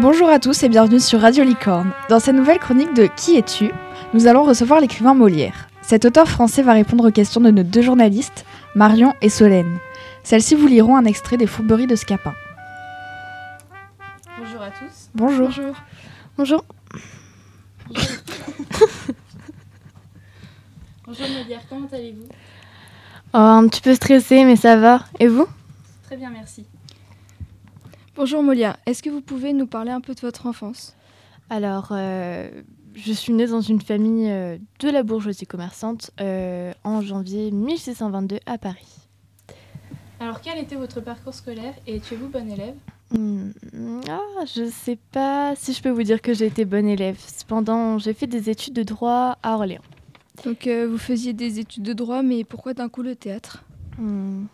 Bonjour à tous et bienvenue sur Radio Licorne. Dans cette nouvelle chronique de Qui es-tu nous allons recevoir l'écrivain Molière. Cet auteur français va répondre aux questions de nos deux journalistes, Marion et Solène. Celles-ci vous liront un extrait des Fourberies de Scapin. Bonjour à tous. Bonjour. Bonjour. Bonjour. Bonjour Molière, comment allez-vous? Oh, un petit peu stressée, mais ça va. Et vous? Très bien, merci. Bonjour Molière, est-ce que vous pouvez nous parler un peu de votre enfance? Alors, euh, je suis née dans une famille euh, de la bourgeoisie commerçante euh, en janvier 1622 à Paris. Alors, quel était votre parcours scolaire et étiez-vous bonne élève? Hmm, ah, je sais pas si je peux vous dire que j'ai été bonne élève. Cependant, j'ai fait des études de droit à Orléans. Donc euh, vous faisiez des études de droit, mais pourquoi d'un coup le théâtre? Hmm.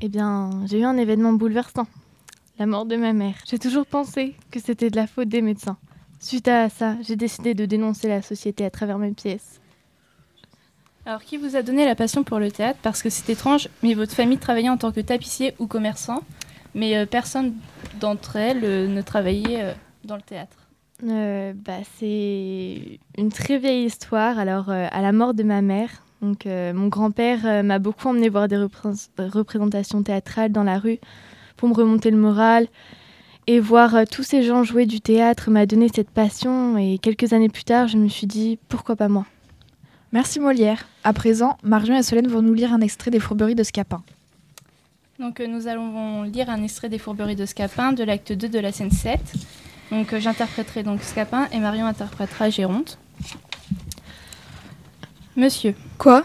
Eh bien, j'ai eu un événement bouleversant. La mort de ma mère. J'ai toujours pensé que c'était de la faute des médecins. Suite à ça, j'ai décidé de dénoncer la société à travers mes pièces. Alors, qui vous a donné la passion pour le théâtre? Parce que c'est étrange, mais votre famille travaillait en tant que tapissier ou commerçant, mais euh, personne d'entre elles euh, ne travaillait euh, dans le théâtre. Bah, c'est une très vieille histoire. Alors, à la mort de ma mère, donc, mon grand-père m'a beaucoup emmené voir des représ- représentations théâtrales dans la rue pour me remonter le moral. Et voir euh, tous ces gens jouer du théâtre m'a donné cette passion. Et quelques années plus tard, je me suis dit, pourquoi pas moi? Merci Molière. À présent, Marion et Solène vont nous lire un extrait des Fourberies de Scapin. Donc, euh, nous allons lire un extrait des Fourberies de Scapin de l'acte 2 de la scène 7. Donc, euh, j'interpréterai donc Scapin et Marion interprétera Géronte. Monsieur, Quoi?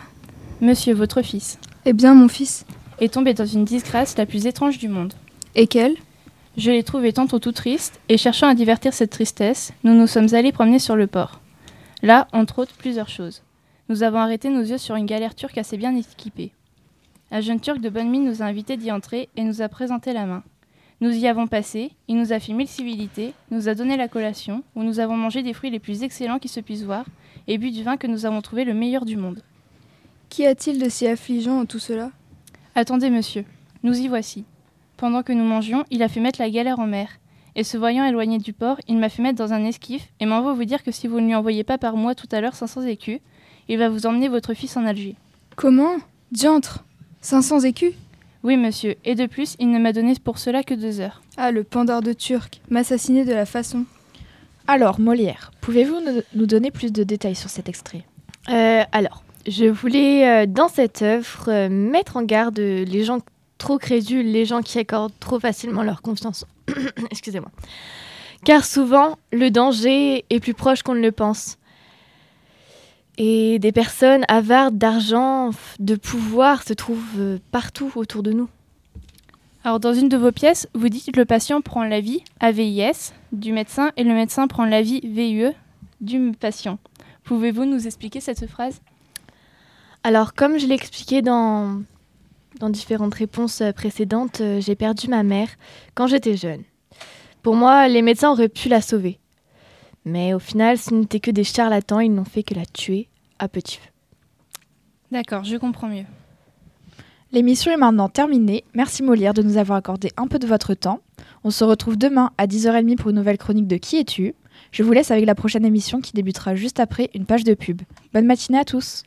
Monsieur, votre fils, Eh bien mon fils. est tombé dans une disgrâce la plus étrange du monde. Et quel Je l'ai trouvé tantôt tout triste, et cherchant à divertir cette tristesse, nous nous sommes allés promener sur le port. Là, entre autres, plusieurs choses. Nous avons arrêté nos yeux sur une galère turque assez bien équipée. Un jeune turc de bonne mine nous a invités d'y entrer et nous a présenté la main. Nous y avons passé, il nous a fait mille civilités, nous a donné la collation, où nous avons mangé des fruits les plus excellents qui se puissent voir, et bu du vin que nous avons trouvé le meilleur du monde. Qu'y a-t-il de si affligeant en tout cela? Attendez, monsieur, nous y voici. Pendant que nous mangions, il a fait mettre la galère en mer. Et se voyant éloigné du port, il m'a fait mettre dans un esquif et m'envoie vous dire que si vous ne lui envoyez pas par mois tout à l'heure 500 écus, il va vous emmener votre fils en Alger. Comment? Diantre 500 écus? Oui, monsieur, et de plus, il ne m'a donné pour cela que deux heures. Ah, le pandard de Turc, m'assassiner de la façon. Alors, Molière, pouvez-vous nous- donner plus de détails sur cet extrait? Euh, alors, je voulais euh, dans cette œuvre euh, mettre en garde les gens trop crédules, les gens qui accordent trop facilement leur confiance. Excusez-moi. Car souvent, le danger est plus proche qu'on ne le pense. Et des personnes avares d'argent, de pouvoir se trouvent euh, partout autour de nous. Alors, dans une de vos pièces, vous dites que le patient prend l'avis, AVIS, du médecin et le médecin prend l'avis, VIE, du patient. Pouvez-vous nous expliquer cette phrase? Alors, comme je l'ai expliqué dans, dans différentes réponses euh, précédentes, euh, j'ai perdu ma mère quand j'étais jeune. Pour moi, les médecins auraient pu la sauver. Mais au final, ce n'était que des charlatans, ils n'ont fait que la tuer à petit feu. D'accord, je comprends mieux. L'émission est maintenant terminée. Merci Molière de nous avoir accordé un peu de votre temps. On se retrouve demain à 10h30 pour une nouvelle chronique de Qui es-tu? Je vous laisse avec la prochaine émission qui débutera juste après une page de pub. Bonne matinée à tous